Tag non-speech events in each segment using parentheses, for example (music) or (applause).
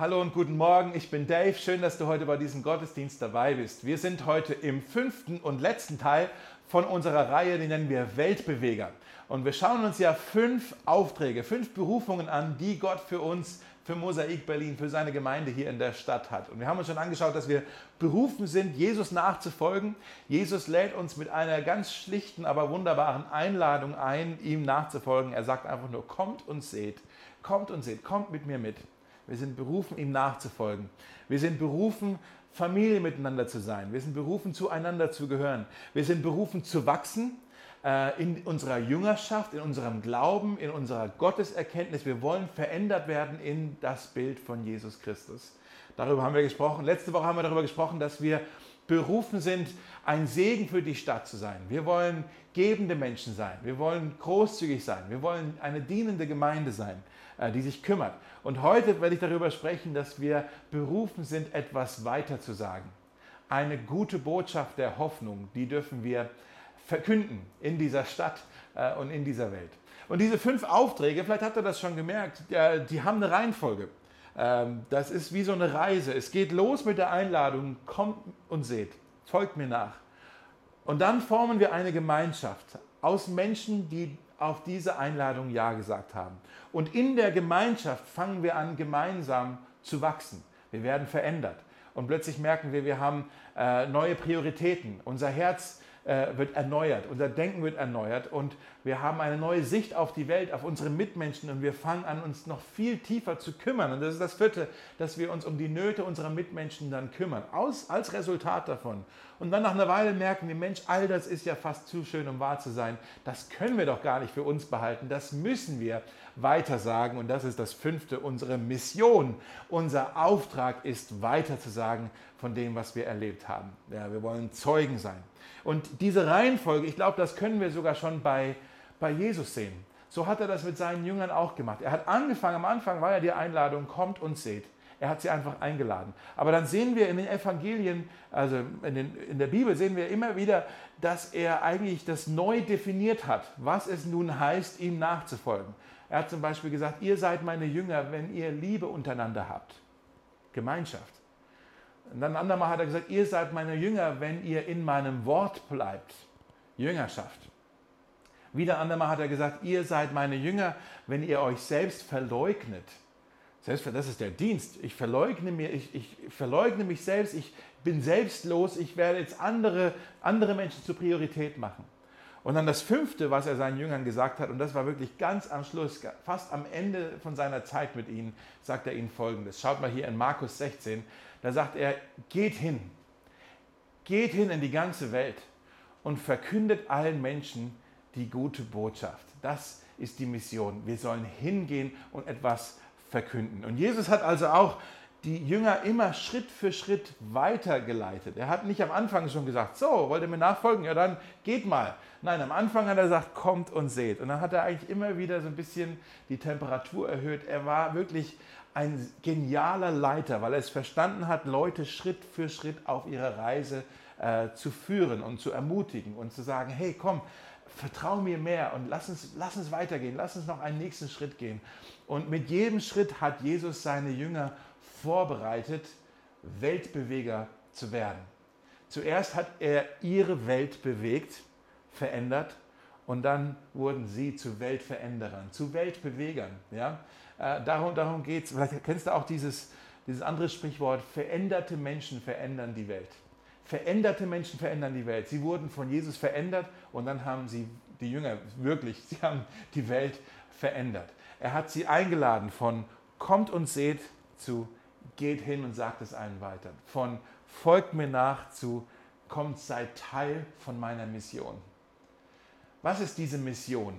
Hallo und guten Morgen, ich bin Dave. Schön, dass du heute bei diesem Gottesdienst dabei bist. Wir sind heute im fünften und letzten Teil von unserer Reihe, die nennen wir Weltbeweger. Und wir schauen uns ja fünf Aufträge, fünf Berufungen an, die Gott für uns, für Mosaik Berlin, für seine Gemeinde hier in der Stadt hat. Und wir haben uns schon angeschaut, dass wir berufen sind, Jesus nachzufolgen. Jesus lädt uns mit einer ganz schlichten, aber wunderbaren Einladung ein, ihm nachzufolgen. Er sagt einfach nur, kommt und seht, kommt und seht, kommt mit mir mit. Wir sind berufen, ihm nachzufolgen. Wir sind berufen, Familie miteinander zu sein. Wir sind berufen, zueinander zu gehören. Wir sind berufen, zu wachsen äh, in unserer Jüngerschaft, in unserem Glauben, in unserer Gotteserkenntnis. Wir wollen verändert werden in das Bild von Jesus Christus. Darüber haben wir gesprochen. Letzte Woche haben wir darüber gesprochen, dass wir berufen sind, ein Segen für die Stadt zu sein. Wir wollen gebende Menschen sein. Wir wollen großzügig sein. Wir wollen eine dienende Gemeinde sein, äh, die sich kümmert. Und heute werde ich darüber sprechen, dass wir berufen sind, etwas weiter zu sagen. Eine gute Botschaft der Hoffnung, die dürfen wir verkünden in dieser Stadt äh, und in dieser Welt. Und diese fünf Aufträge, vielleicht habt ihr das schon gemerkt, die haben eine Reihenfolge. Ähm, das ist wie so eine Reise. Es geht los mit der Einladung, kommt und seht, folgt mir nach. Und dann formen wir eine Gemeinschaft aus Menschen, die auf diese Einladung Ja gesagt haben. Und in der Gemeinschaft fangen wir an, gemeinsam zu wachsen. Wir werden verändert. Und plötzlich merken wir, wir haben äh, neue Prioritäten. Unser Herz äh, wird erneuert, unser Denken wird erneuert und wir haben eine neue Sicht auf die Welt, auf unsere Mitmenschen und wir fangen an, uns noch viel tiefer zu kümmern. Und das ist das Vierte, dass wir uns um die Nöte unserer Mitmenschen dann kümmern, aus, als Resultat davon. Und dann nach einer Weile merken wir, Mensch, all das ist ja fast zu schön, um wahr zu sein. Das können wir doch gar nicht für uns behalten. Das müssen wir weitersagen. Und das ist das Fünfte, unsere Mission. Unser Auftrag ist weiterzusagen von dem, was wir erlebt haben. Ja, wir wollen Zeugen sein. Und diese Reihenfolge, ich glaube, das können wir sogar schon bei, bei Jesus sehen. So hat er das mit seinen Jüngern auch gemacht. Er hat angefangen, am Anfang war ja die Einladung, kommt und seht. Er hat sie einfach eingeladen. Aber dann sehen wir in den Evangelien, also in, den, in, der Bibel sehen wir immer wieder, dass er eigentlich das neu definiert hat, was es nun heißt, ihm nachzufolgen. Er hat zum Beispiel gesagt, ihr seid meine Jünger, wenn ihr Liebe untereinander habt. Gemeinschaft. Und dann ein andermal hat er gesagt, ihr seid meine Jünger, wenn ihr in meinem Wort bleibt. Jüngerschaft. Wieder ein andermal hat er gesagt, ihr seid meine Jünger, wenn ihr euch selbst verleugnet. Selbst, das ist der Dienst. Ich verleugne, mir, ich, ich verleugne mich selbst, ich bin selbstlos, ich werde jetzt andere, andere Menschen zur Priorität machen. Und dann das Fünfte, was er seinen Jüngern gesagt hat, und das war wirklich ganz am Schluss, fast am Ende von seiner Zeit mit ihnen, sagt er ihnen Folgendes. Schaut mal hier in Markus 16, da sagt er, geht hin, geht hin in die ganze Welt und verkündet allen Menschen die gute Botschaft. Das ist die Mission. Wir sollen hingehen und etwas verkünden. Und Jesus hat also auch die Jünger immer Schritt für Schritt weitergeleitet. Er hat nicht am Anfang schon gesagt, so, wollt ihr mir nachfolgen? Ja, dann geht mal. Nein, am Anfang hat er gesagt, kommt und seht. Und dann hat er eigentlich immer wieder so ein bisschen die Temperatur erhöht. Er war wirklich ein genialer Leiter, weil er es verstanden hat, Leute Schritt für Schritt auf ihrer Reise äh, zu führen und zu ermutigen und zu sagen, hey, komm, vertrau mir mehr und lass uns, lass uns weitergehen, lass uns noch einen nächsten Schritt gehen. Und mit jedem Schritt hat Jesus seine Jünger vorbereitet, Weltbeweger zu werden. Zuerst hat er ihre Welt bewegt, verändert und dann wurden sie zu Weltveränderern, zu Weltbewegern. Ja? Äh, darum darum geht es. Vielleicht kennst du auch dieses, dieses andere Sprichwort, veränderte Menschen verändern die Welt. Veränderte Menschen verändern die Welt. Sie wurden von Jesus verändert und dann haben sie, die Jünger wirklich, sie haben die Welt verändert. Er hat sie eingeladen von kommt und seht zu geht hin und sagt es allen weiter. Von folgt mir nach zu kommt, seid Teil von meiner Mission. Was ist diese Mission,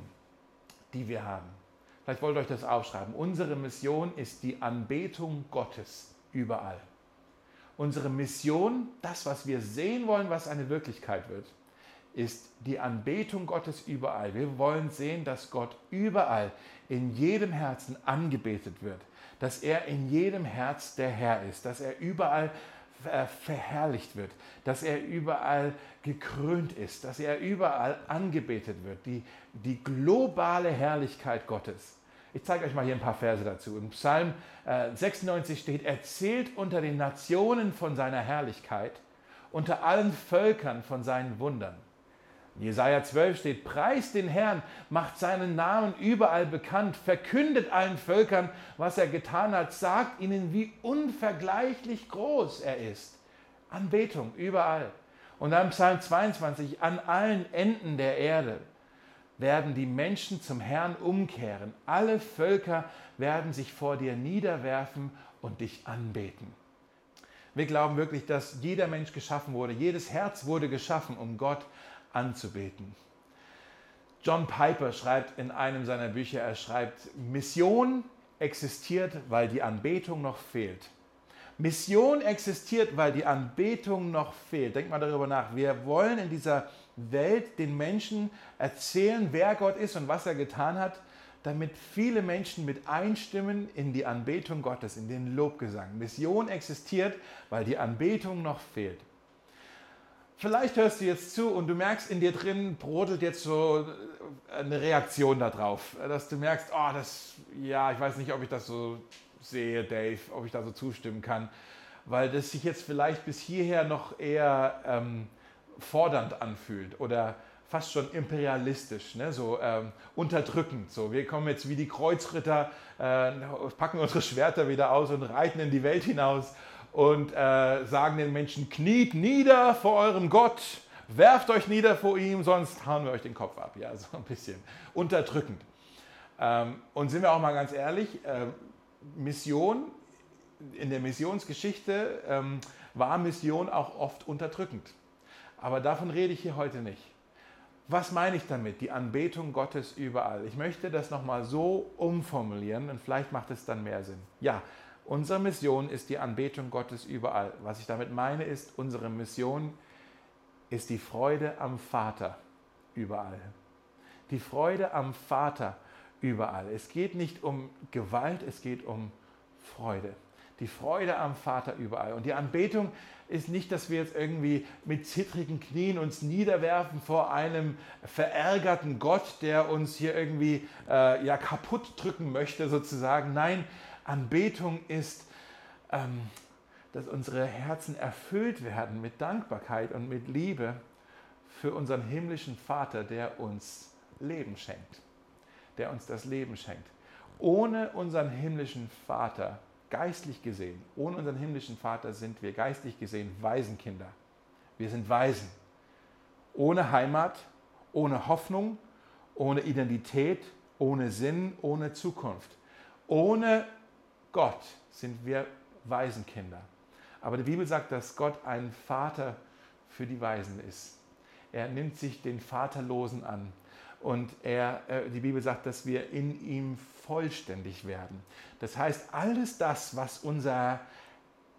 die wir haben? Vielleicht wollt ihr euch das aufschreiben. Unsere Mission ist die Anbetung Gottes überall. Unsere Mission, das, was wir sehen wollen, was eine Wirklichkeit wird, ist die Anbetung Gottes überall. Wir wollen sehen, dass Gott überall in jedem Herzen angebetet wird, dass er in jedem Herz der Herr ist, dass er überall verherrlicht wird, dass er überall gekrönt ist, dass er überall angebetet wird. Die, die globale Herrlichkeit Gottes Ich zeige euch mal hier ein paar Verse dazu. Im Psalm 96 äh, steht, erzählt unter den Nationen von seiner Herrlichkeit, unter allen Völkern von seinen Wundern. In Jesaja 12 steht, preist den Herrn, macht seinen Namen überall bekannt, verkündet allen Völkern, was er getan hat, sagt ihnen, wie unvergleichlich groß er ist. Anbetung überall. Und dann Psalm 22, an allen Enden der Erde werden die Menschen zum Herrn umkehren. Alle Völker werden sich vor dir niederwerfen und dich anbeten. Wir glauben wirklich, dass jeder Mensch geschaffen wurde, jedes Herz wurde geschaffen, um Gott anzubeten. John Piper schreibt in einem seiner Bücher, er schreibt, Mission existiert, weil die Anbetung noch fehlt. Mission existiert, weil die Anbetung noch fehlt. Denk mal darüber nach. Wir wollen in dieser Welt den Menschen erzählen, wer Gott ist und was er getan hat, damit viele Menschen mit einstimmen in die Anbetung Gottes, in den Lobgesang. Mission existiert, weil die Anbetung noch fehlt. Vielleicht hörst du jetzt zu und du merkst in dir drin brodelt jetzt so eine Reaktion darauf, dass du merkst, oh, das, ja, ich weiß nicht, ob ich das so sehe, Dave, ob ich da so zustimmen kann, weil das sich jetzt vielleicht bis hierher noch eher ähm, fordernd anfühlt oder fast schon imperialistisch, ne? so ähm, unterdrückend. So, wir kommen jetzt wie die Kreuzritter, äh, packen unsere Schwerter wieder aus und reiten in die Welt hinaus und äh, sagen den Menschen, kniet nieder vor eurem Gott, werft euch nieder vor ihm, sonst hauen wir euch den Kopf ab. Ja, so ein bisschen unterdrückend. Ähm, und sind wir auch mal ganz ehrlich, äh, Mission, in der Missionsgeschichte ähm, war Mission auch oft unterdrückend. Aber davon rede ich hier heute nicht. Was meine ich damit? Die Anbetung Gottes überall. Ich möchte das nochmal so umformulieren und vielleicht macht es dann mehr Sinn. Ja, unsere Mission ist die Anbetung Gottes überall. Was ich damit meine ist, unsere Mission ist die Freude am Vater überall. Die Freude am Vater überall überall. Es geht nicht um Gewalt, es geht um Freude. Die Freude am Vater überall. Und die Anbetung ist nicht, dass wir jetzt irgendwie mit zittrigen Knien uns niederwerfen vor einem verärgerten Gott, der uns hier irgendwie äh, ja, kaputt drücken möchte, sozusagen. Nein, Anbetung ist, ähm, dass unsere Herzen erfüllt werden mit Dankbarkeit und mit Liebe für unseren himmlischen Vater, der uns Leben schenkt der uns das Leben schenkt. Ohne unseren himmlischen Vater, geistlich gesehen, ohne unseren himmlischen Vater sind wir geistlich gesehen Waisenkinder. Wir sind Waisen. Ohne Heimat, ohne Hoffnung, ohne Identität, ohne Sinn, ohne Zukunft. Ohne Gott sind wir Waisenkinder. Aber die Bibel sagt, dass Gott ein Vater für die Waisen ist. Er nimmt sich den Vaterlosen an. Und er, äh, die Bibel sagt, dass wir in ihm vollständig werden. Das heißt, alles das, was unser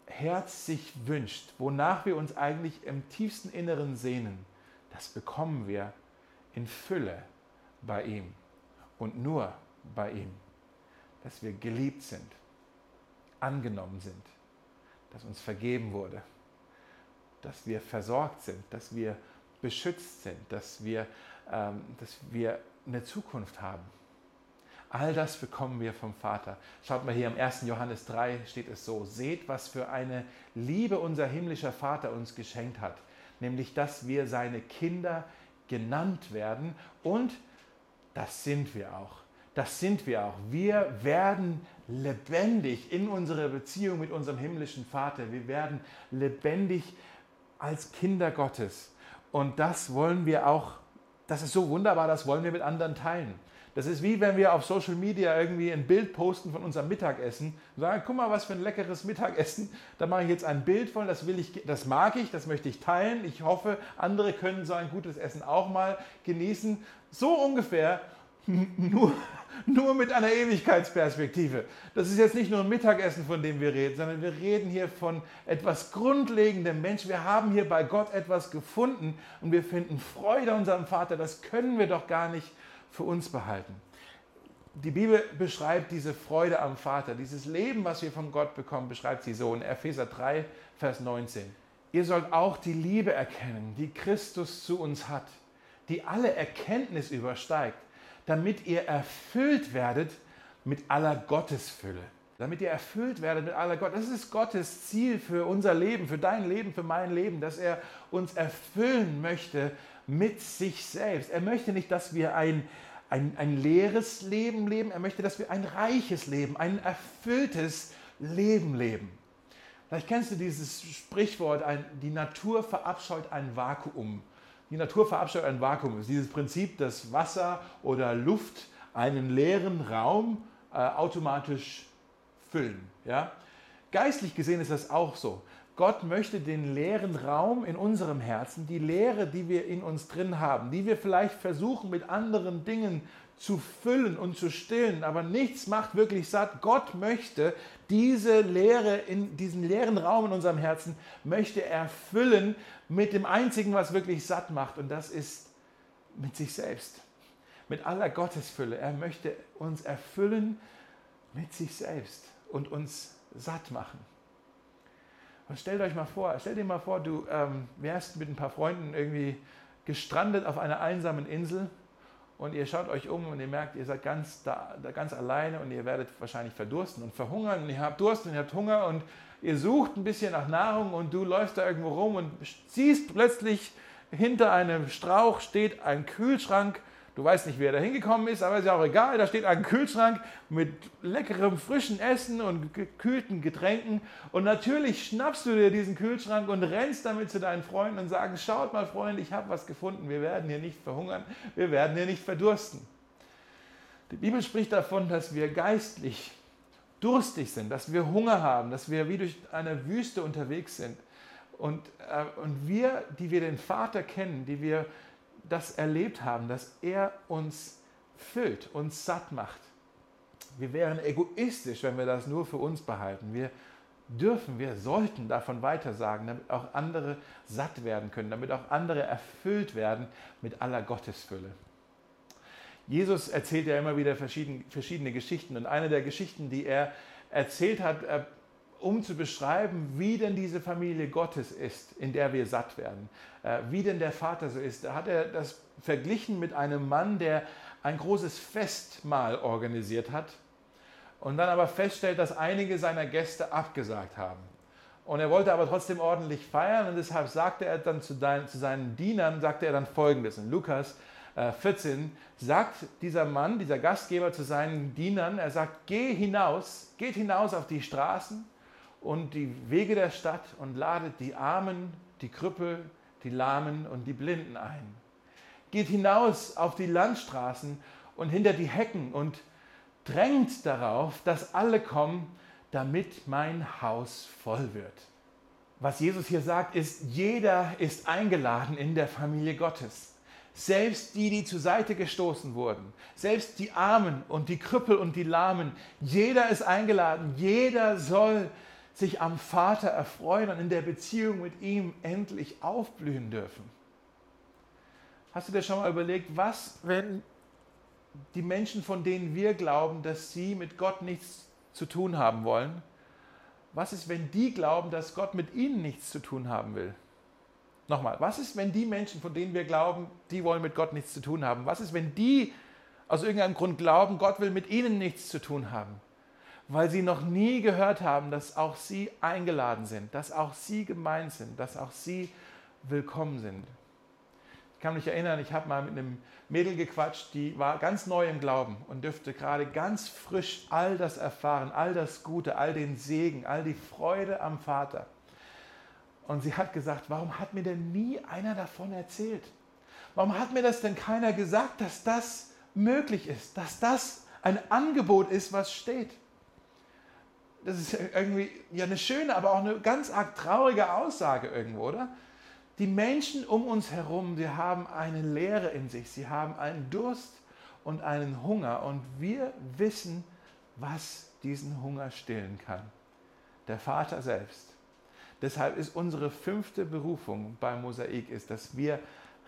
Herz sich wünscht, wonach wir uns eigentlich im tiefsten Inneren sehnen, das bekommen wir in Fülle bei ihm und nur bei ihm. Dass wir geliebt sind, angenommen sind, dass uns vergeben wurde, dass wir versorgt sind, dass wir beschützt sind, dass wir dass wir eine Zukunft haben. All das bekommen wir vom Vater. Schaut mal hier im 1. Johannes 3 steht es so, seht, was für eine Liebe unser himmlischer Vater uns geschenkt hat, nämlich dass wir seine Kinder genannt werden und das sind wir auch. Das sind wir auch. Wir werden lebendig in unserer Beziehung mit unserem himmlischen Vater. Wir werden lebendig als Kinder Gottes. Und das wollen wir auch das ist so wunderbar, das wollen wir mit anderen teilen. Das ist wie wenn wir auf Social Media irgendwie ein Bild posten von unserem Mittagessen und sagen, guck mal, was für ein leckeres Mittagessen. Da mache ich jetzt ein Bild von, das will ich, das mag ich, das möchte ich teilen. Ich hoffe, andere können so ein gutes Essen auch mal genießen. So ungefähr (laughs) nur, nur mit einer Ewigkeitsperspektive. Das ist jetzt nicht nur ein Mittagessen, von dem wir reden, sondern wir reden hier von etwas Grundlegendem. Mensch, wir haben hier bei Gott etwas gefunden und wir finden Freude unserem Vater. Das können wir doch gar nicht für uns behalten. Die Bibel beschreibt diese Freude am Vater, dieses Leben, was wir von Gott bekommen, beschreibt sie so in Epheser 3, Vers 19. Ihr sollt auch die Liebe erkennen, die Christus zu uns hat, die alle Erkenntnis übersteigt damit ihr erfüllt werdet mit aller Gottesfülle. Damit ihr erfüllt werdet mit aller Gott. Das ist Gottes Ziel für unser Leben, für dein Leben, für mein Leben, dass er uns erfüllen möchte mit sich selbst. Er möchte nicht, dass wir ein, ein, ein leeres Leben leben, er möchte, dass wir ein reiches Leben, ein erfülltes Leben leben. Vielleicht kennst du dieses Sprichwort, ein, die Natur verabscheut ein Vakuum. Die Natur verabscheut ein Vakuum. Das ist dieses Prinzip, dass Wasser oder Luft einen leeren Raum äh, automatisch füllen. Ja? Geistlich gesehen ist das auch so. Gott möchte den leeren Raum in unserem Herzen, die Leere, die wir in uns drin haben, die wir vielleicht versuchen mit anderen Dingen zu füllen und zu stillen, aber nichts macht wirklich satt. Gott möchte diese Leere in diesen leeren Raum in unserem Herzen möchte er füllen mit dem einzigen, was wirklich satt macht und das ist mit sich selbst. Mit aller Gottesfülle. Er möchte uns erfüllen mit sich selbst und uns satt machen. Und stellt euch mal vor, stellt dir mal vor, du ähm, wärst mit ein paar Freunden irgendwie gestrandet auf einer einsamen Insel und ihr schaut euch um und ihr merkt, ihr seid ganz, da, ganz alleine und ihr werdet wahrscheinlich verdursten und verhungern. Und ihr habt Durst und ihr habt Hunger und ihr sucht ein bisschen nach Nahrung und du läufst da irgendwo rum und siehst plötzlich hinter einem Strauch steht ein Kühlschrank Du weißt nicht, wer da hingekommen ist, aber ist ja auch egal. Da steht ein Kühlschrank mit leckerem, frischen Essen und gekühlten Getränken. Und natürlich schnappst du dir diesen Kühlschrank und rennst damit zu deinen Freunden und sagst, schaut mal, Freunde, ich habe was gefunden. Wir werden hier nicht verhungern, wir werden hier nicht verdursten. Die Bibel spricht davon, dass wir geistlich durstig sind, dass wir Hunger haben, dass wir wie durch eine Wüste unterwegs sind. Und, äh, und wir, die wir den Vater kennen, die wir das erlebt haben, dass er uns füllt, uns satt macht. Wir wären egoistisch, wenn wir das nur für uns behalten. Wir dürfen, wir sollten davon weitersagen, damit auch andere satt werden können, damit auch andere erfüllt werden mit aller Gottesfülle. Jesus erzählt ja immer wieder verschiedene, verschiedene Geschichten und eine der Geschichten, die er erzählt hat, äh, um zu beschreiben, wie denn diese Familie Gottes ist, in der wir satt werden, äh, wie denn der Vater so ist. Da hat er das verglichen mit einem Mann, der ein großes Festmahl organisiert hat und dann aber feststellt, dass einige seiner Gäste abgesagt haben. Und er wollte aber trotzdem ordentlich feiern und deshalb sagte er dann zu, seinen Dienern, sagte er dann folgendes in Lukas 14, äh, sagt dieser Mann, dieser Gastgeber zu seinen Dienern, er sagt, geh hinaus, geht hinaus auf die Straßen und die Wege der Stadt und ladet die Armen, die Krüppel, die Lahmen und die Blinden ein. Geht hinaus auf die Landstraßen und hinter die Hecken und drängt darauf, dass alle kommen, damit mein Haus voll wird. Was Jesus hier sagt, ist, jeder ist eingeladen in der Familie Gottes. Selbst die, die zur Seite gestoßen wurden, selbst die Armen und die Krüppel und die Lahmen, jeder ist eingeladen, jeder soll sich am Vater erfreuen und in der Beziehung mit ihm endlich aufblühen dürfen. Hast du dir schon mal überlegt, was, wenn die Menschen, von denen wir glauben, dass sie mit Gott nichts zu tun haben wollen, was ist, wenn die glauben, dass Gott mit ihnen nichts zu tun haben will? Nochmal, was ist, wenn die Menschen, von denen wir glauben, die wollen mit Gott nichts zu tun haben? Was ist, wenn die aus irgendeinem Grund glauben, Gott will mit ihnen nichts zu tun haben? Weil sie noch nie gehört haben, dass auch sie eingeladen sind, dass auch sie gemeint sind, dass auch sie willkommen sind. Ich kann mich erinnern, ich habe mal mit einem Mädel gequatscht, die war ganz neu im Glauben und dürfte gerade ganz frisch all das erfahren, all das Gute, all den Segen, all die Freude am Vater. Und sie hat gesagt, warum hat mir denn nie einer davon erzählt? Warum hat mir das denn keiner gesagt, dass das möglich ist, dass das ein Angebot ist, was steht? Das ist irgendwie ja eine schöne, aber auch eine ganz arg traurige Aussage irgendwo, oder? Die Menschen um uns herum, die haben eine Leere in sich, sie haben einen Durst und einen Hunger und wir wissen, was diesen Hunger stillen kann. Der Vater selbst. Deshalb ist unsere fünfte Berufung beim Mosaik, ist, dass wir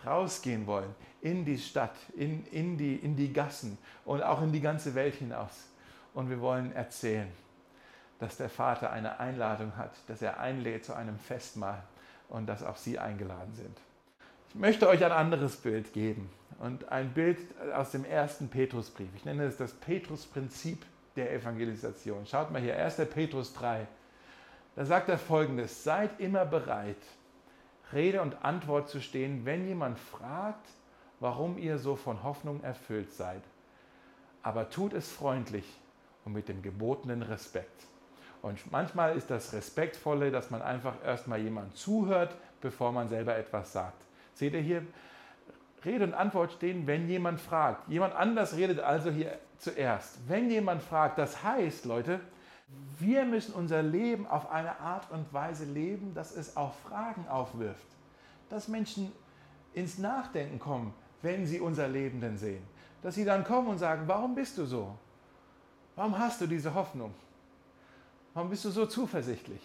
rausgehen wollen in die Stadt, in, in, die, in die Gassen und auch in die ganze Welt hinaus. Und wir wollen erzählen dass der Vater eine Einladung hat, dass er einlädt zu einem Festmahl und dass auch Sie eingeladen sind. Ich möchte euch ein anderes Bild geben und ein Bild aus dem ersten Petrusbrief. Ich nenne es das Petrusprinzip der Evangelisation. Schaut mal hier, 1. Petrus 3. Da sagt er folgendes: Seid immer bereit, Rede und Antwort zu stehen, wenn jemand fragt, warum ihr so von Hoffnung erfüllt seid. Aber tut es freundlich und mit dem gebotenen Respekt. Und manchmal ist das Respektvolle, dass man einfach erstmal jemand zuhört, bevor man selber etwas sagt. Seht ihr hier, Rede und Antwort stehen, wenn jemand fragt. Jemand anders redet also hier zuerst. Wenn jemand fragt, das heißt, Leute, wir müssen unser Leben auf eine Art und Weise leben, dass es auch Fragen aufwirft. Dass Menschen ins Nachdenken kommen, wenn sie unser Leben denn sehen. Dass sie dann kommen und sagen, warum bist du so? Warum hast du diese Hoffnung? Warum bist du so zuversichtlich?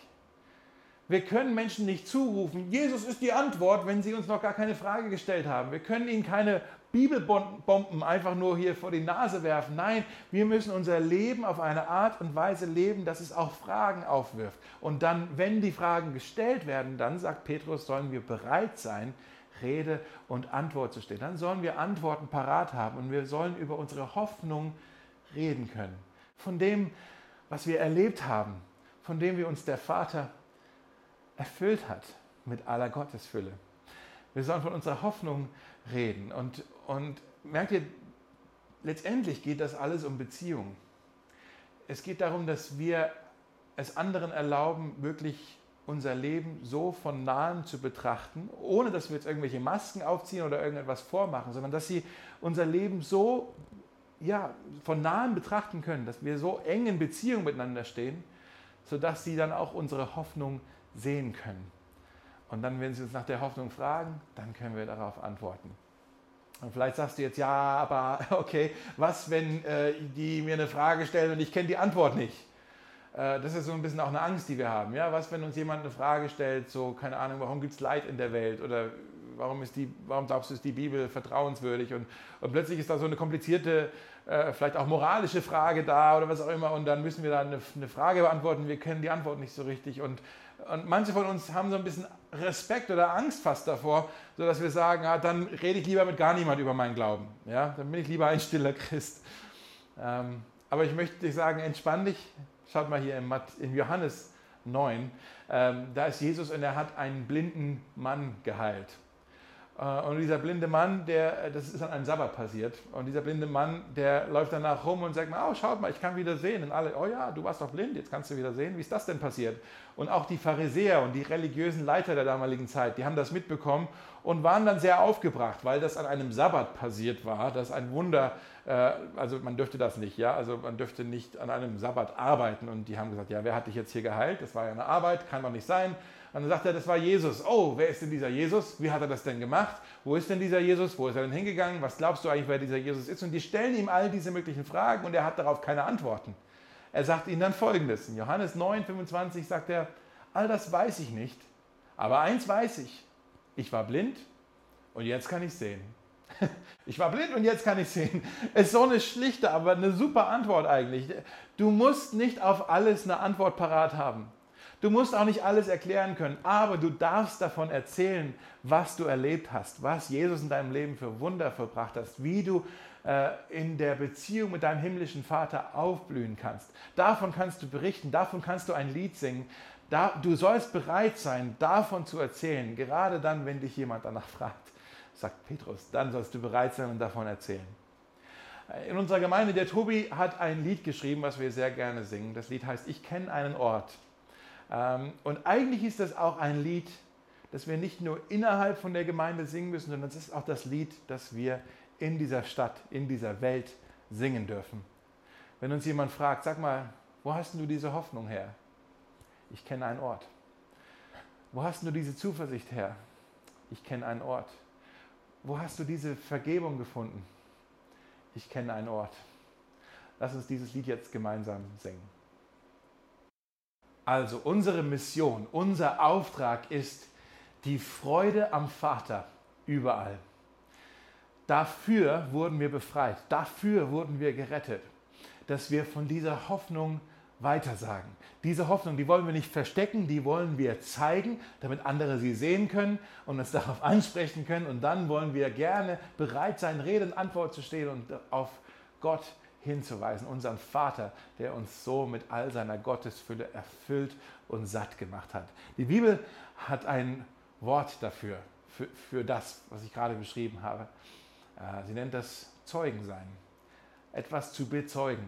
Wir können Menschen nicht zurufen, Jesus ist die Antwort, wenn sie uns noch gar keine Frage gestellt haben. Wir können ihnen keine Bibelbomben einfach nur hier vor die Nase werfen. Nein, wir müssen unser Leben auf eine Art und Weise leben, dass es auch Fragen aufwirft. Und dann, wenn die Fragen gestellt werden, dann sagt Petrus, sollen wir bereit sein, Rede und Antwort zu stehen. Dann sollen wir Antworten parat haben und wir sollen über unsere Hoffnung reden können. Von dem, was wir erlebt haben, von dem wir uns der Vater erfüllt hat mit aller Gottesfülle. Wir sollen von unserer Hoffnung reden. Und, und merkt ihr, letztendlich geht das alles um Beziehungen. Es geht darum, dass wir es anderen erlauben, wirklich unser Leben so von nahem zu betrachten, ohne dass wir jetzt irgendwelche Masken aufziehen oder irgendetwas vormachen, sondern dass sie unser Leben so ja, von nahem betrachten können, dass wir so eng in Beziehung miteinander stehen, sodass sie dann auch unsere Hoffnung sehen können. Und dann, wenn sie uns nach der Hoffnung fragen, dann können wir darauf antworten. Und vielleicht sagst du jetzt, ja, aber (laughs) okay, was, wenn äh, die mir eine Frage stellen und ich kenne die Antwort nicht? Äh, das ist so ein bisschen auch eine Angst, die wir haben. Ja? Was, wenn uns jemand eine Frage stellt, so, keine Ahnung, warum gibt es Leid in der Welt? Oder warum, ist die, warum glaubst du, ist die Bibel vertrauenswürdig? Und, und plötzlich ist da so eine komplizierte, äh, vielleicht auch moralische Frage da oder was auch immer. Und dann müssen wir da eine, eine Frage beantworten. Wir kennen die Antwort nicht so richtig. Und und manche von uns haben so ein bisschen Respekt oder Angst fast davor, sodass wir sagen, ja, dann rede ich lieber mit gar niemand über meinen Glauben. Ja, dann bin ich lieber ein stiller Christ. Ähm, aber ich möchte dir sagen, entspann dich. Schaut mal hier in Johannes 9. Ähm, da ist Jesus und er hat einen blinden Mann geheilt. Äh, und dieser blinde Mann, der, äh, das ist an einem Sabbat passiert. Und dieser blinde Mann, der läuft danach rum und sagt oh, schaut mal, ich kann wieder sehen. Und alle, oh ja, du warst doch blind, jetzt kannst du wieder sehen. Wie ist das denn passiert? Und auch die Pharisäer und die religiösen Leiter der damaligen Zeit, die haben das mitbekommen und waren dann sehr aufgebracht, weil das an einem Sabbat passiert war. Das ist ein Wunder. Äh, also man dürfte das nicht, ja. Also man dürfte nicht an einem Sabbat arbeiten. Und die haben gesagt, ja, wer hat dich jetzt hier geheilt? Das war ja eine Arbeit, kann doch nicht sein. Und dann sagt er, das war Jesus. Oh, wer ist denn dieser Jesus? Wie hat er das denn gemacht? Wo ist denn dieser Jesus? Wo ist er denn hingegangen? Was glaubst du eigentlich, wer dieser Jesus ist? Und die stellen ihm all diese möglichen Fragen und er hat darauf keine Antworten. Er sagt ihnen dann folgendes. In Johannes 9, 25 sagt er, all das weiß ich nicht, aber eins weiß ich. Ich war blind und jetzt kann ich sehen. (laughs) Ich war blind und jetzt kann ich sehen. Ist so eine schlichte, aber eine super Antwort eigentlich. Du musst nicht auf alles eine Antwort parat haben. Du musst auch nicht alles erklären können, aber du darfst davon erzählen, was du erlebt hast, was Jesus in deinem Leben für Wunder verbracht hast, wie du äh, in der Beziehung mit deinem himmlischen Vater aufblühen kannst. Davon kannst du berichten, davon kannst du ein Lied singen. Da, du sollst bereit sein, davon zu erzählen, gerade dann, wenn dich jemand danach (laughs) fragt, sagt Petrus, dann sollst du bereit sein und davon erzählen. In unserer Gemeinde, der Tobi hat ein Lied geschrieben, was wir sehr gerne singen. Das Lied heißt Ich kenne einen Ort. Ähm, und eigentlich ist das auch ein Lied, das wir nicht nur innerhalb von der Gemeinde singen müssen, sondern es ist auch das Lied, das wir in dieser Stadt, in dieser Welt singen dürfen. Wenn uns jemand fragt, sag mal, wo hast du diese Hoffnung her? Ich kenne einen Ort. Wo hast du diese Zuversicht her? Ich kenne einen Ort. Wo hast du diese Vergebung gefunden? Ich kenne einen Ort. Lass uns dieses Lied jetzt gemeinsam singen. Also unsere Mission, unser Auftrag ist die Freude am Vater überall. Dafür wurden wir befreit, dafür wurden wir gerettet, dass wir von dieser Hoffnung weitersagen. Diese Hoffnung, die wollen wir nicht verstecken, die wollen wir zeigen, damit andere sie sehen können und uns (laughs) darauf ansprechen können. Und dann wollen wir gerne bereit sein, Rede und Antwort zu stehen und auf Gott hinzuweisen. Unseren Vater, der uns so mit all seiner Gottesfülle erfüllt und satt gemacht hat. Die Bibel hat ein Wort dafür, für, für das, was ich gerade beschrieben habe. Äh, sie nennt das Zeugensein. Etwas zu bezeugen.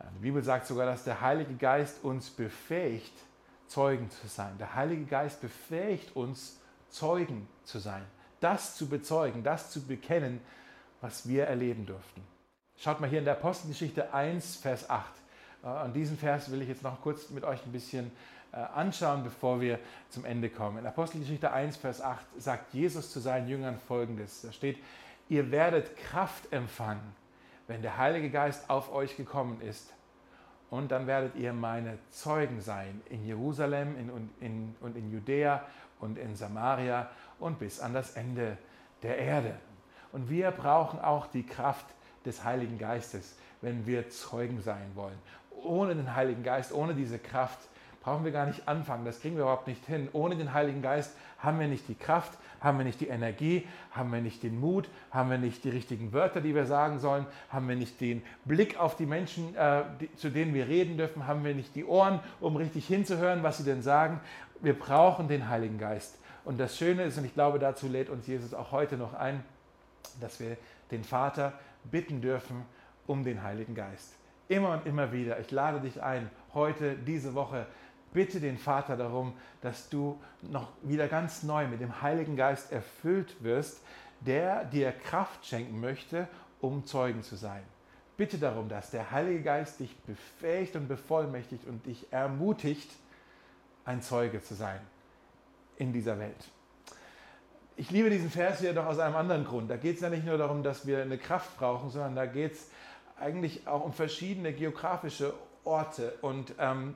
Äh, die Bibel sagt sogar, dass der Heilige Geist uns befähigt, Zeugen zu sein. Der Heilige Geist befähigt uns, Zeugen zu sein. Das zu bezeugen, das zu bekennen, was wir erleben durften. Schaut mal hier in der Apostelgeschichte 1, Vers 8. Äh, an diesen Vers will ich jetzt noch kurz mit euch ein bisschen äh, anschauen, bevor wir zum Ende kommen. In Apostelgeschichte 1, Vers 8 sagt Jesus zu seinen Jüngern folgendes. Da steht, ihr werdet Kraft empfangen, wenn der Heilige Geist auf euch gekommen ist. Und dann werdet ihr meine Zeugen sein in Jerusalem in, und, in, und in Judäa und in Samaria und bis an das Ende der Erde. Und wir brauchen auch die Kraft des Heiligen Geistes, wenn wir Zeugen sein wollen. Ohne den Heiligen Geist, ohne diese Kraft brauchen wir gar nicht anfangen. Das kriegen wir überhaupt nicht hin. Ohne den Heiligen Geist haben wir nicht die Kraft, haben wir nicht die Energie, haben wir nicht den Mut, haben wir nicht die richtigen Wörter, die wir sagen sollen, haben wir nicht den Blick auf die Menschen, äh, die, zu denen wir reden dürfen, haben wir nicht die Ohren, um richtig hinzuhören, was sie denn sagen. Wir brauchen den Heiligen Geist. Und das Schöne ist, und ich glaube, dazu lädt uns Jesus auch heute noch ein, dass wir den Vater bitten dürfen um den Heiligen Geist. Immer und immer wieder. Ich lade dich ein, heute, diese Woche, bitte den Vater darum, dass du noch wieder ganz neu mit dem Heiligen Geist erfüllt wirst, der dir Kraft schenken möchte, um Zeugen zu sein. Bitte darum, dass der Heilige Geist dich befähigt und bevollmächtigt und dich ermutigt, ein Zeuge zu sein in dieser Welt. Ich liebe diesen Vers hier doch aus einem anderen Grund. Da geht es ja nicht nur darum, dass wir eine Kraft brauchen, sondern da geht es eigentlich auch um verschiedene geografische Orte. Und ähm,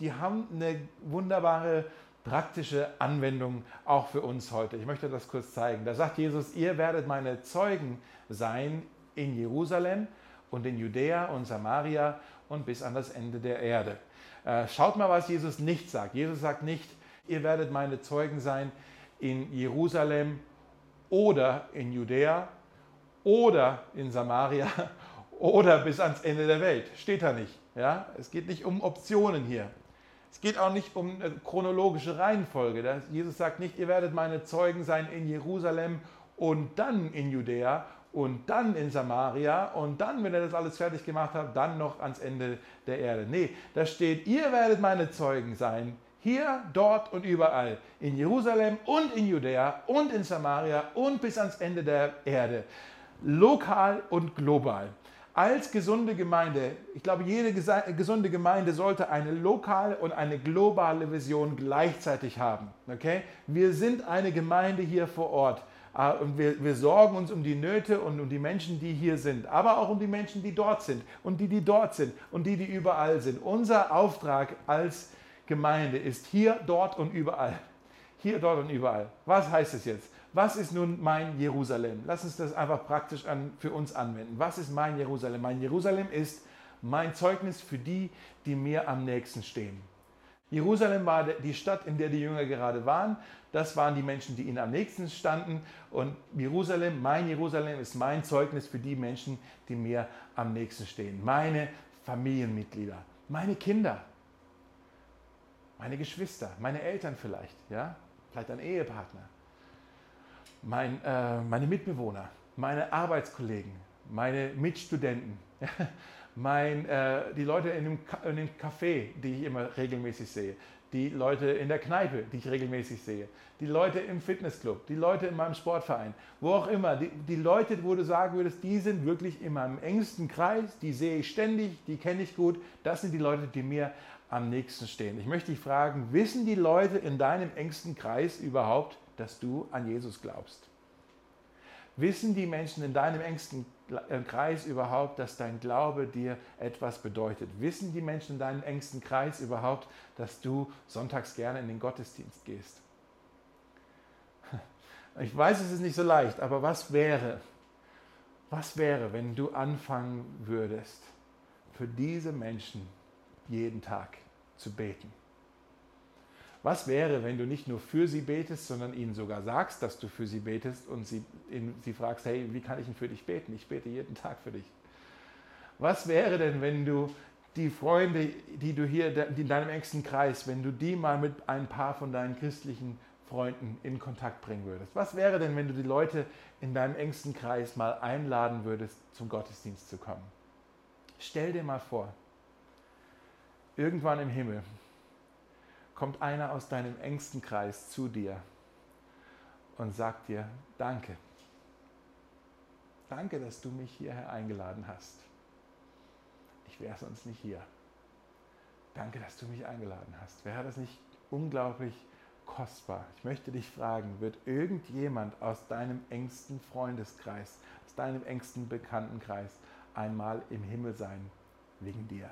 die haben eine wunderbare praktische Anwendung auch für uns heute. Ich möchte das kurz zeigen. Da sagt Jesus, ihr werdet meine Zeugen sein in Jerusalem und in Judäa und Samaria und bis an das Ende der Erde. Äh, schaut mal, was Jesus nicht sagt. Jesus sagt nicht, ihr werdet meine Zeugen sein in Jerusalem oder in Judäa oder in Samaria (laughs) oder bis ans Ende der Welt. Steht da nicht. Ja? Es geht nicht um Optionen hier. Es geht auch nicht um eine chronologische Reihenfolge. Jesus sagt nicht, ihr werdet meine Zeugen sein in Jerusalem und dann in Judäa und dann in Samaria und dann, wenn ihr das alles fertig gemacht habt, dann noch ans Ende der Erde. Nee, da steht, ihr werdet meine Zeugen sein hier, dort und überall. In Jerusalem und in Judäa und in Samaria und bis ans Ende der Erde. Lokal und global. Als gesunde Gemeinde, ich glaube, jede gesunde Gemeinde sollte eine lokale und eine globale Vision gleichzeitig haben. Okay? Wir sind eine Gemeinde hier vor Ort. Ah, und wir, wir, sorgen uns um die Nöte und um die Menschen, die hier sind, aber auch um die Menschen, die dort sind und die, die dort sind und die, die überall sind. Unser Auftrag als Gemeinde ist hier, dort und überall. Hier, dort und überall. Was heißt es jetzt? Was ist nun mein Jerusalem? Lass uns das einfach praktisch an, für uns anwenden. Was ist mein Jerusalem? Mein Jerusalem ist mein Zeugnis für die, die mir am nächsten stehen. Jerusalem war die Stadt, in der die Jünger gerade waren. Das waren die Menschen, die ihnen am nächsten standen. Und Jerusalem, mein Jerusalem, ist mein Zeugnis für die Menschen, die mir am nächsten stehen. Meine Familienmitglieder, meine Kinder, meine Geschwister, meine Eltern vielleicht, ja, vielleicht ein Ehepartner, mein, äh, meine Mitbewohner, meine Arbeitskollegen, meine Mitstudenten, mein, äh, die Leute in dem, in dem Café, die ich immer regelmäßig sehe, die Leute in der Kneipe, die ich regelmäßig sehe, die Leute im Fitnessclub, die Leute in meinem Sportverein, wo auch immer, die, die Leute, wo du sagen würdest, die sind wirklich in meinem engsten Kreis, die sehe ich ständig, die kenne ich gut, das sind die Leute, die mir am nächsten stehen. Ich möchte dich fragen, wissen die Leute in deinem engsten Kreis überhaupt, dass du an Jesus glaubst? Wissen die Menschen in deinem engsten äh, Kreis überhaupt, dass dein Glaube dir etwas bedeutet? Wissen die Menschen in deinem engsten Kreis überhaupt, dass du sonntags gerne in den Gottesdienst gehst? (laughs) Ich weiß, es ist nicht so leicht, aber was wäre, was wäre, wenn du anfangen würdest, für diese Menschen jeden Tag zu beten? Was wäre, wenn du nicht nur für sie betest, sondern ihnen sogar sagst, dass du für sie betest und sie, sie fragst, hey, wie kann ich denn für dich beten? Ich bete jeden Tag für dich. Was wäre denn, wenn du die Freunde, die du hier in deinem engsten Kreis, wenn du die mal mit ein paar von deinen christlichen Freunden in Kontakt bringen würdest? Was wäre denn, wenn du die Leute in deinem engsten Kreis mal einladen würdest, zum Gottesdienst zu kommen? Stell dir mal vor, irgendwann im Himmel kommt einer aus deinem engsten Kreis zu dir und sagt dir, danke. Danke, dass du mich hierher eingeladen hast. Ich wäre sonst nicht hier. Danke, dass du mich eingeladen hast. Wäre das nicht unglaublich kostbar? Ich möchte dich fragen, wird irgendjemand aus deinem engsten Freundeskreis, aus deinem engsten Bekanntenkreis einmal im Himmel sein wegen dir?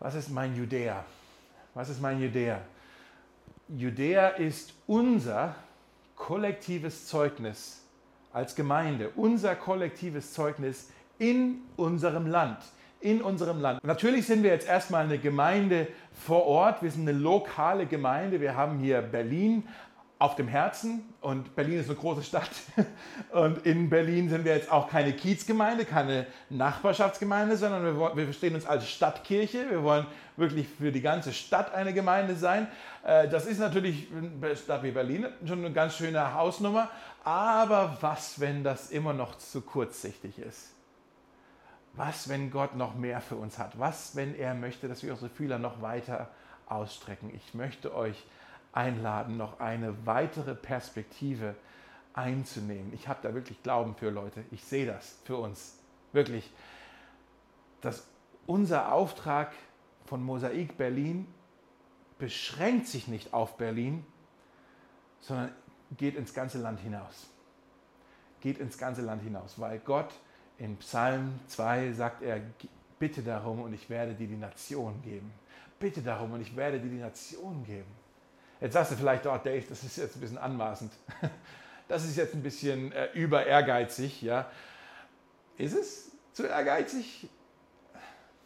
Was ist mein Judäa? Was ist mein Judäa? Judäa ist unser kollektives Zeugnis als Gemeinde, unser kollektives Zeugnis in unserem Land. In unserem Land. Natürlich sind wir jetzt erstmal eine Gemeinde vor Ort. Wir sind eine lokale Gemeinde. Wir haben hier Berlin auf dem Herzen und Berlin ist eine große Stadt. (laughs) Und in Berlin sind wir jetzt auch keine Kiezgemeinde, keine Nachbarschaftsgemeinde, sondern wir, wir verstehen uns als Stadtkirche. Wir wollen wirklich für die ganze Stadt eine Gemeinde sein. Äh, das ist natürlich in einer Stadt wie Berlin schon eine ganz schöne Hausnummer. Aber was, wenn das immer noch zu kurzsichtig ist? Was, wenn Gott noch mehr für uns hat? Was, wenn er möchte, dass wir unsere Fühler noch weiter ausstrecken? Ich möchte euch einladen, noch eine weitere Perspektive einzunehmen. Ich habe da wirklich Glauben für Leute. Ich sehe das für uns. Wirklich. Dass unser Auftrag von Mosaik Berlin beschränkt sich nicht auf Berlin, sondern geht ins ganze Land hinaus. Geht ins ganze Land hinaus, weil Gott in Psalm 2 sagt er, bitte darum und ich werde dir die Nation geben. Bitte darum und ich werde dir die Nation geben. Jetzt sagst du vielleicht, oh Dave, das ist jetzt ein bisschen anmaßend. (laughs) Das ist jetzt ein bisschen äh, über ehrgeizig. Ja. Ist es zu ehrgeizig?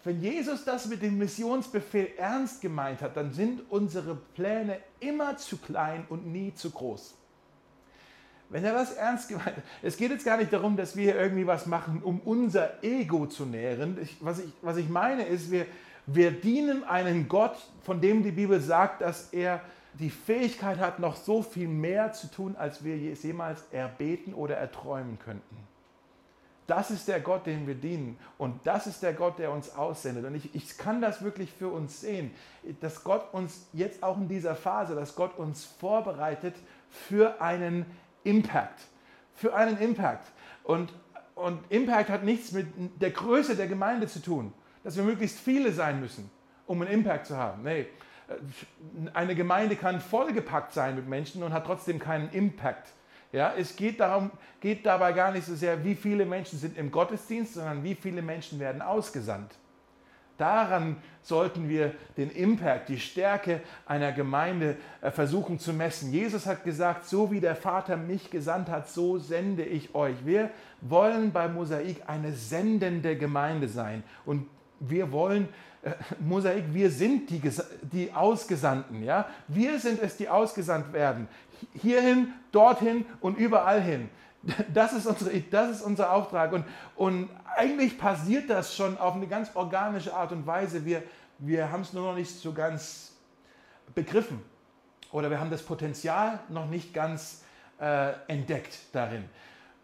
Wenn Jesus das mit dem Missionsbefehl ernst gemeint hat, dann sind unsere Pläne immer zu klein und nie zu groß. Wenn er das ernst gemeint hat, es geht jetzt gar nicht darum, dass wir irgendwie was machen, um unser Ego zu nähren. Ich, was, ich, was ich meine ist, wir, wir dienen einen Gott, von dem die Bibel sagt, dass er die Fähigkeit hat, noch so viel mehr zu tun, als wir es jemals erbeten oder erträumen könnten. Das ist der Gott, den wir dienen. Und das ist der Gott, der uns aussendet. Und ich, ich kann das wirklich für uns sehen, dass Gott uns jetzt auch in dieser Phase, dass Gott uns vorbereitet für einen Impact. Für einen Impact. Und, und Impact hat nichts mit der Größe der Gemeinde zu tun, dass wir möglichst viele sein müssen, um einen Impact zu haben. Nee, eine Gemeinde kann vollgepackt sein mit Menschen und hat trotzdem keinen Impact. Ja, es geht, darum, geht dabei gar nicht so sehr, wie viele Menschen sind im Gottesdienst, sondern wie viele Menschen werden ausgesandt. Daran sollten wir den Impact, die Stärke einer Gemeinde äh, versuchen zu messen. Jesus hat gesagt, so wie der Vater mich gesandt hat, so sende ich euch. Wir wollen bei Mosaik eine sendende Gemeinde sein. Und wir wollen äh, Mosaik, wir sind die, die Ausgesandten. Ja? Wir sind es, die ausgesandt werden. Hierhin, dorthin und überall hin. Das ist, unsere, das ist unser Auftrag. Und, und eigentlich passiert das schon auf eine ganz organische Art und Weise. Wir, wir haben es nur noch nicht so ganz begriffen. Oder wir haben das Potenzial noch nicht ganz äh, entdeckt darin.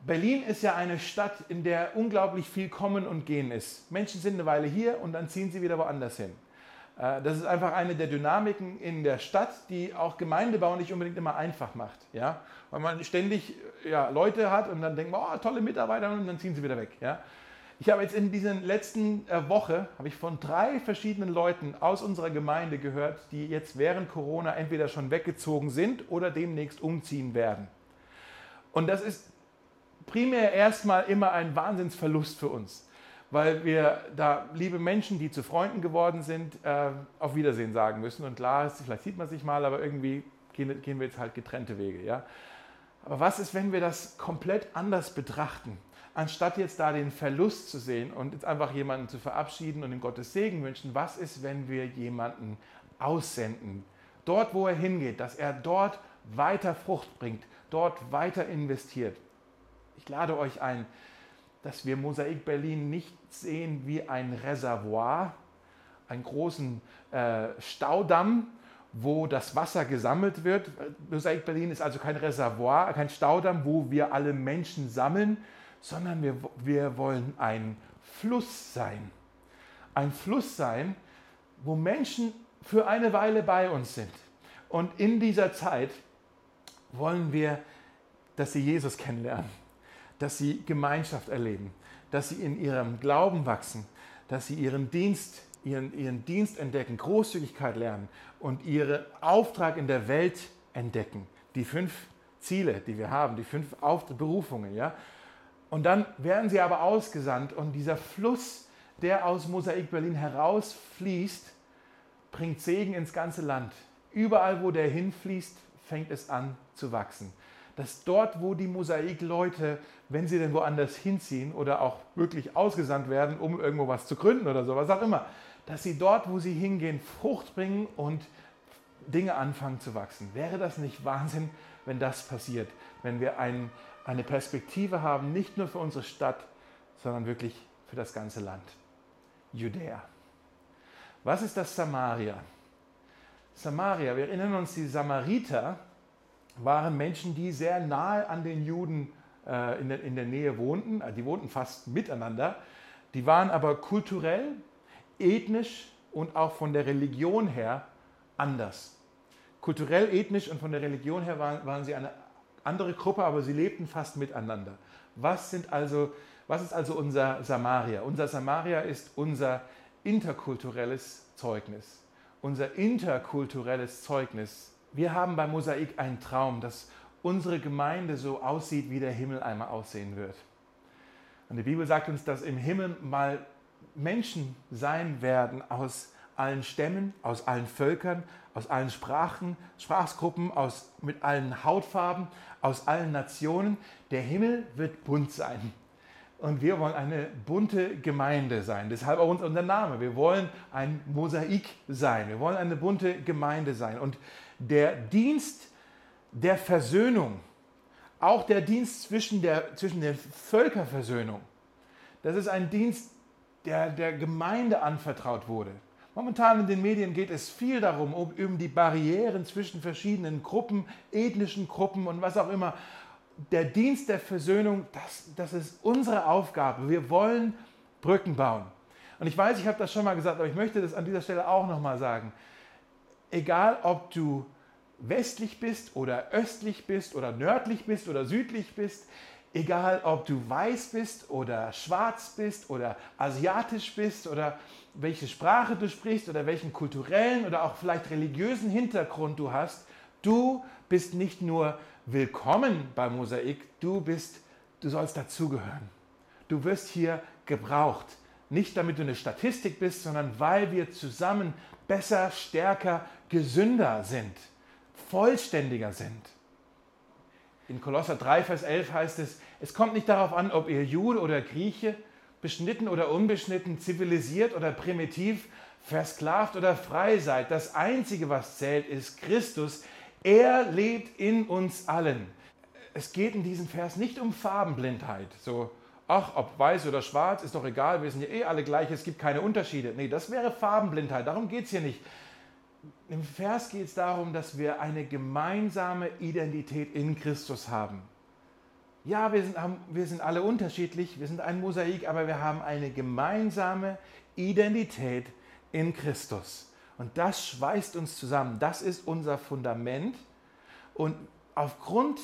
Berlin ist ja eine Stadt, in der unglaublich viel Kommen und Gehen ist. Menschen sind eine Weile hier und dann ziehen sie wieder woanders hin. Äh, das ist einfach eine der Dynamiken in der Stadt, die auch Gemeindebau nicht unbedingt immer einfach macht. Ja? Weil man ständig ja, Leute hat und dann denkt man, oh, tolle Mitarbeiter und dann ziehen sie wieder weg. Ja? Ich habe jetzt in dieser letzten äh, Woche habe ich von drei verschiedenen Leuten aus unserer Gemeinde gehört, die jetzt während Corona entweder schon weggezogen sind oder demnächst umziehen werden. Und das ist primär erstmal immer ein Wahnsinnsverlust für uns, weil wir da liebe Menschen, die zu Freunden geworden sind, äh, auf Wiedersehen sagen müssen. Und klar, vielleicht sieht man sich mal, aber irgendwie gehen, wir jetzt halt getrennte Wege. Ja? Aber was ist, wenn wir das komplett anders betrachten? Anstatt jetzt da den Verlust zu sehen und jetzt einfach jemanden zu verabschieden und ihm Gottes Segen wünschen, was ist, wenn wir jemanden aussenden? Dort, wo er hingeht, dass er dort weiter Frucht bringt, dort weiter investiert. Ich lade euch ein, dass wir Mosaik Berlin nicht sehen wie ein Reservoir, einen großen äh, Staudamm, wo das Wasser gesammelt wird. Mosaik Berlin ist also kein Reservoir, kein Staudamm, wo wir alle Menschen sammeln, sondern wir, wir wollen ein Fluss sein. Ein Fluss sein, wo Menschen für eine Weile bei uns sind. Und in dieser Zeit wollen wir, dass sie Jesus kennenlernen, dass sie Gemeinschaft erleben, dass sie in ihrem Glauben wachsen, dass sie ihren Dienst, ihren, ihren Dienst entdecken, Großzügigkeit lernen und ihren Auftrag in der Welt entdecken. Die fünf Ziele, die wir haben, die fünf Berufungen, ja. Und dann werden sie aber ausgesandt und dieser Fluss, der aus Mosaik Berlin herausfließt, bringt Segen ins ganze Land. Überall, wo der hinfließt, fängt es an zu wachsen. Dass dort, wo die Mosaikleute, wenn sie denn woanders hinziehen oder auch wirklich ausgesandt werden, um irgendwo was zu gründen oder so, was auch immer, dass sie dort, wo sie hingehen, Frucht bringen und Dinge anfangen zu wachsen. Wäre das nicht Wahnsinn, wenn das passiert? Wenn wir ein, eine Perspektive haben, nicht nur für unsere Stadt, sondern wirklich für das ganze Land. Judäa. Was ist das Samaria? Samaria, wir erinnern uns, die Samariter waren Menschen, die sehr nahe an den Juden äh, in, der, in, der, Nähe wohnten. Also die wohnten fast miteinander. Die waren aber kulturell, ethnisch und auch von der Religion her anders. Kulturell, ethnisch und von der Religion her waren, waren sie eine andere Gruppe, aber sie lebten fast miteinander. Was, sind also, was ist also unser Samaria? Unser Samaria ist unser interkulturelles Zeugnis. Unser interkulturelles Zeugnis. Wir haben bei Mosaik einen Traum, dass unsere Gemeinde so aussieht, wie der Himmel einmal aussehen wird. Und die Bibel sagt uns, dass im Himmel mal Menschen sein werden aus allen Stämmen, aus allen Völkern, aus allen Sprachen, Sprachgruppen, aus, mit allen Hautfarben, aus allen Nationen. Der Himmel wird bunt sein. Und wir wollen eine bunte Gemeinde sein. Deshalb auch unser Name. Wir wollen ein Mosaik sein. Wir wollen eine bunte Gemeinde sein. Und der Dienst der Versöhnung, auch der Dienst zwischen der, zwischen der Völkerversöhnung, das ist ein Dienst, der der Gemeinde anvertraut wurde. Momentan in den Medien geht es viel darum, um, um die Barrieren zwischen verschiedenen Gruppen, ethnischen Gruppen und was auch immer der Dienst der Versöhnung, das, das ist unsere Aufgabe. Wir wollen Brücken bauen. Und ich weiß, ich habe das schon mal gesagt, aber ich möchte das an dieser Stelle auch nochmal sagen. Egal, ob du westlich bist oder östlich bist oder nördlich bist oder südlich bist, egal, ob du weiß bist oder schwarz bist oder asiatisch bist oder welche Sprache du sprichst oder welchen kulturellen oder auch vielleicht religiösen Hintergrund du hast, du bist nicht nur willkommen bei Mosaik, du bist, du sollst dazugehören. Du wirst hier gebraucht. Nicht damit du eine Statistik bist, sondern weil wir zusammen besser, stärker, gesünder sind, vollständiger sind. In Kolosser 3, Vers 11 heißt es, es kommt nicht darauf an, ob ihr Jude oder Grieche, beschnitten oder unbeschnitten, zivilisiert oder primitiv, versklavt oder frei seid. Das Einzige, was zählt, ist Christus, er lebt in uns allen. Es geht in diesem Vers nicht um Farbenblindheit. So, ach, ob weiß oder schwarz, ist doch egal, wir sind ja eh alle gleich, es gibt keine Unterschiede. Nee, das wäre Farbenblindheit, darum geht es hier nicht. Im Vers geht es darum, dass wir eine gemeinsame Identität in Christus haben. Ja, wir sind, wir sind alle unterschiedlich, wir sind ein Mosaik, aber wir haben eine gemeinsame Identität in Christus. Und das schweißt uns zusammen. Das ist unser Fundament. Und aufgrund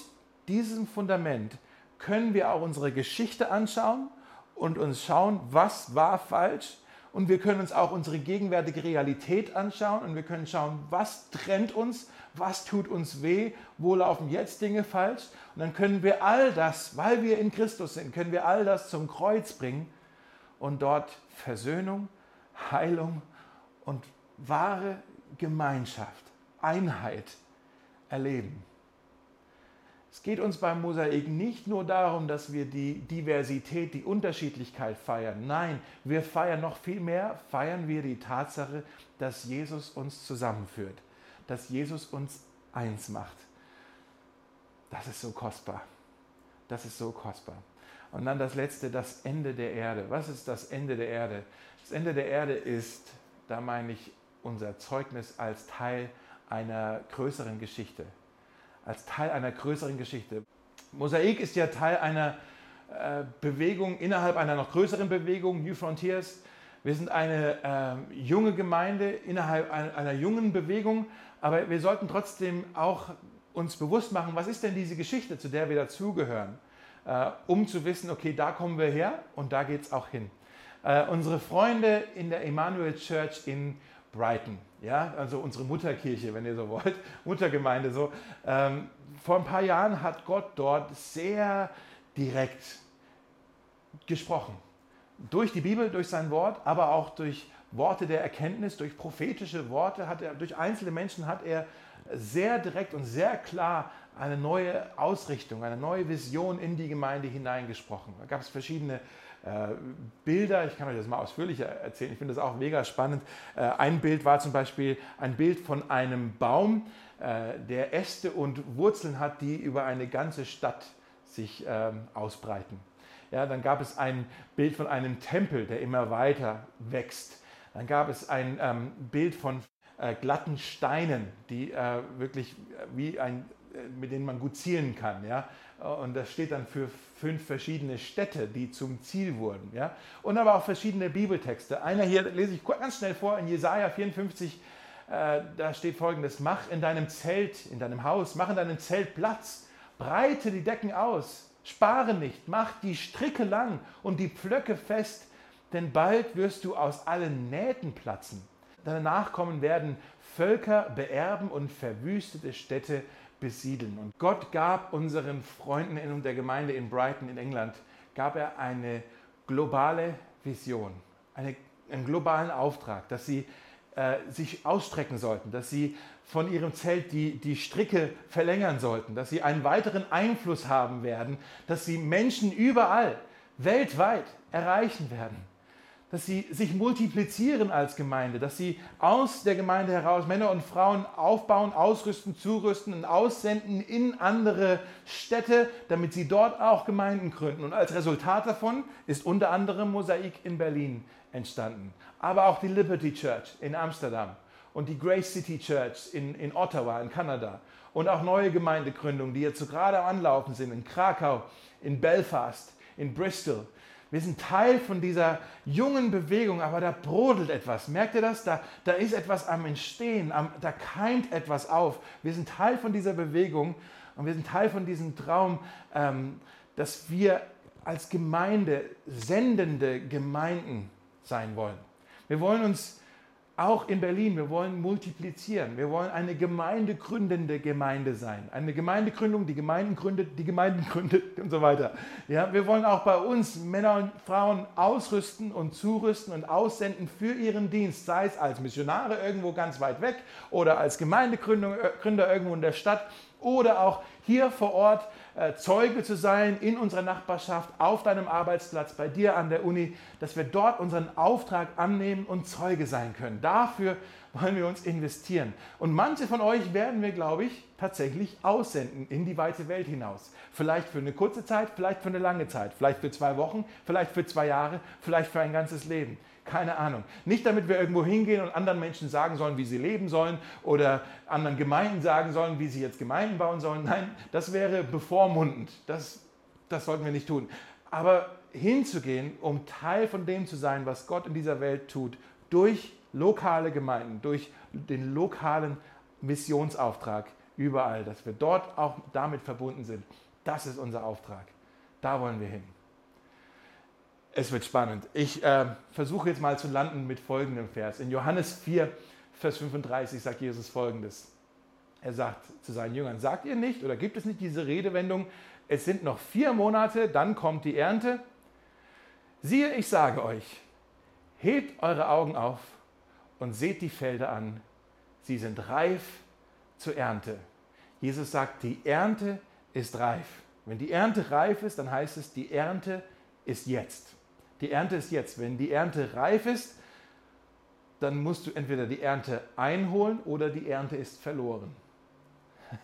diesem Fundament können wir auch unsere Geschichte anschauen und uns schauen, was war falsch. Und wir können uns auch unsere gegenwärtige Realität anschauen und wir können schauen, was trennt uns, was tut uns weh, wo laufen jetzt Dinge falsch. Und dann können wir all das, weil wir in Christus sind, können wir all das zum Kreuz bringen und dort Versöhnung, Heilung und wahre Gemeinschaft, Einheit erleben. Es geht uns beim Mosaik nicht nur darum, dass wir die Diversität, die Unterschiedlichkeit feiern. Nein, wir feiern noch viel mehr, feiern wir die Tatsache, dass Jesus uns zusammenführt, dass Jesus uns eins macht. Das ist so kostbar. Das ist so kostbar. Und dann das letzte, das Ende der Erde. Was ist das Ende der Erde? Das Ende der Erde ist, da meine ich, unser Zeugnis als Teil einer größeren Geschichte. Als Teil einer größeren Geschichte. Mosaik ist ja Teil einer äh, Bewegung innerhalb einer noch größeren Bewegung, New Frontiers. Wir sind eine äh, junge Gemeinde innerhalb einer, einer, jungen Bewegung, aber wir sollten trotzdem auch uns bewusst machen, was ist denn diese Geschichte, zu der wir dazugehören, äh, um zu wissen, okay, da kommen wir her und da geht es auch hin. Äh, unsere Freunde in der Emmanuel Church in Brighton, ja, also unsere Mutterkirche, wenn ihr so wollt, (laughs) Muttergemeinde so. Ähm, vor ein paar Jahren hat Gott dort sehr direkt gesprochen. Durch die Bibel, durch sein Wort, aber auch durch Worte der Erkenntnis, durch prophetische Worte, hat er, durch einzelne Menschen hat er sehr direkt und sehr klar eine neue Ausrichtung, eine neue Vision in die Gemeinde hineingesprochen. Da gab es verschiedene äh, Bilder, ich kann euch das mal ausführlicher erzählen, ich finde das auch mega spannend. Äh, ein Bild war zum Beispiel ein Bild von einem Baum, äh, der Äste und Wurzeln hat, die über eine ganze Stadt sich ähm, ausbreiten. Ja, dann gab es ein Bild von einem Tempel, der immer weiter wächst. Dann gab es ein ähm, Bild von äh, glatten Steinen, die äh, wirklich wie ein, äh, mit denen man gut zielen kann. Ja? Und das steht dann für fünf verschiedene Städte, die zum Ziel wurden. Ja? Und aber auch verschiedene Bibeltexte. Einer hier lese ich ganz schnell vor in Jesaja 54. Äh, da steht folgendes: Mach in deinem Zelt, in deinem Haus, mach in deinem Zelt Platz, breite die Decken aus, Spare nicht, mach die Stricke lang und die Pflöcke fest, denn bald wirst du aus allen Nähten platzen. Deine Nachkommen werden Völker beerben und verwüstete Städte besiedeln. Und Gott gab unseren Freunden in der Gemeinde in Brighton in England, gab er eine globale Vision, eine, einen globalen Auftrag, dass sie äh, sich ausstrecken sollten, dass sie von ihrem Zelt die, die Stricke verlängern sollten, dass sie einen weiteren Einfluss haben werden, dass sie Menschen überall, weltweit erreichen werden, dass sie sich multiplizieren als Gemeinde, dass sie aus der Gemeinde heraus Männer und Frauen aufbauen, ausrüsten, zurüsten und aussenden in andere Städte, damit sie dort auch Gemeinden gründen. Und als Resultat davon ist unter anderem Mosaik in Berlin entstanden, aber auch die Liberty Church in Amsterdam und die Grace City Church in, in Ottawa, in Kanada. Und auch neue Gemeindegründungen, die jetzt so gerade am Anlaufen sind, in Krakau, in Belfast, in Bristol. Wir sind Teil von dieser jungen Bewegung, aber da brodelt etwas. Merkt ihr das? Da, da ist etwas am Entstehen, am, da keimt etwas auf. Wir sind Teil von dieser Bewegung und wir sind Teil von diesem Traum, ähm, dass wir als Gemeinde sendende Gemeinden sein wollen. Wir wollen uns auch in Berlin, wir wollen multiplizieren. Wir wollen eine gemeindegründende Gemeinde sein. Eine Gemeindegründung, die Gemeinden gründet, die Gemeinden (laughs) gründet und so weiter. Ja, wir wollen auch bei uns Männer und Frauen ausrüsten und zurüsten und aussenden für ihren Dienst, sei es als Missionare irgendwo ganz weit weg oder als Gemeindegründer äh, irgendwo in der Stadt oder auch hier vor Ort Zeuge zu sein in unserer Nachbarschaft, auf deinem Arbeitsplatz, bei dir an der Uni, dass wir dort unseren Auftrag annehmen und Zeuge sein können. Dafür wollen wir uns investieren. Und manche von euch werden wir, glaube ich, tatsächlich aussenden in die weite Welt hinaus. Vielleicht für eine kurze Zeit, vielleicht für eine lange Zeit, vielleicht für zwei Wochen, vielleicht für zwei Jahre, vielleicht für ein ganzes Leben. Keine Ahnung. Nicht damit wir irgendwo hingehen und anderen Menschen sagen sollen, wie sie leben sollen oder anderen Gemeinden sagen sollen, wie sie jetzt Gemeinden bauen sollen. Nein, das wäre bevormundend. Das, das sollten wir nicht tun. Aber hinzugehen, um Teil von dem zu sein, was Gott in dieser Welt tut, durch lokale Gemeinden, durch den lokalen Missionsauftrag überall, dass wir dort auch damit verbunden sind. Das ist unser Auftrag. Da wollen wir hin. Es wird spannend. Ich äh, versuche jetzt mal zu landen mit folgendem Vers. In Johannes 4, Vers 35 sagt Jesus folgendes. Er sagt zu seinen Jüngern, sagt ihr nicht oder gibt es nicht diese Redewendung, es sind noch vier Monate, dann kommt die Ernte? Siehe, ich sage euch, hebt eure Augen auf und seht die Felder an. Sie sind reif zur Ernte. Jesus sagt, die Ernte ist reif. Wenn die Ernte reif ist, dann heißt es, die Ernte ist jetzt. Die Ernte ist jetzt. Wenn die Ernte reif ist, dann musst du entweder die Ernte einholen oder die Ernte ist verloren. (laughs)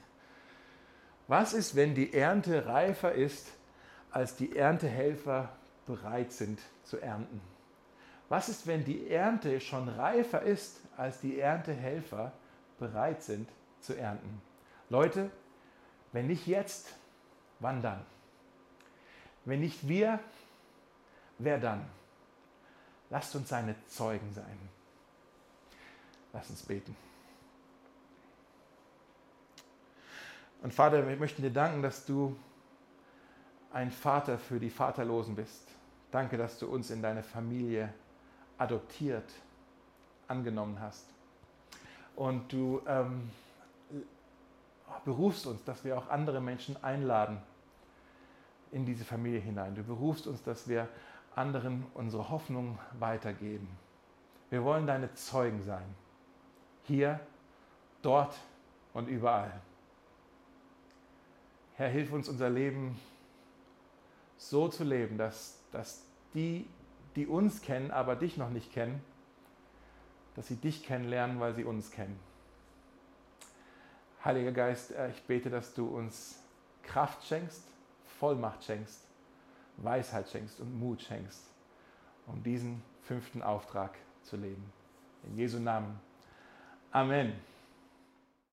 Was ist, wenn die Ernte reifer ist als die Erntehelfer bereit sind zu ernten? Was ist, wenn die Ernte schon reifer ist, als die Erntehelfer bereit sind zu ernten? Leute, wenn nicht jetzt, wann dann? Wenn nicht wir, wer dann? Lasst uns seine Zeugen sein. Lasst uns beten. Und Vater, wir möchten dir danken, dass du ein Vater für die Vaterlosen bist. Danke, dass du uns in deine Familie adoptiert, angenommen hast. Und du ähm, berufst uns, dass wir auch andere Menschen einladen in diese Familie hinein. Du berufst uns, dass wir anderen unsere Hoffnung weitergeben. Wir wollen deine Zeugen sein. Hier, dort und überall. Herr, hilf uns unser Leben so zu leben, dass, dass die, die uns kennen, aber dich noch nicht kennen, dass sie dich kennenlernen, weil sie uns kennen. Heiliger Geist, äh, ich bete, dass du uns Kraft schenkst, Vollmacht schenkst, Weisheit schenkst und Mut schenkst, um diesen fünften Auftrag zu leben. In Jesu Namen. Amen.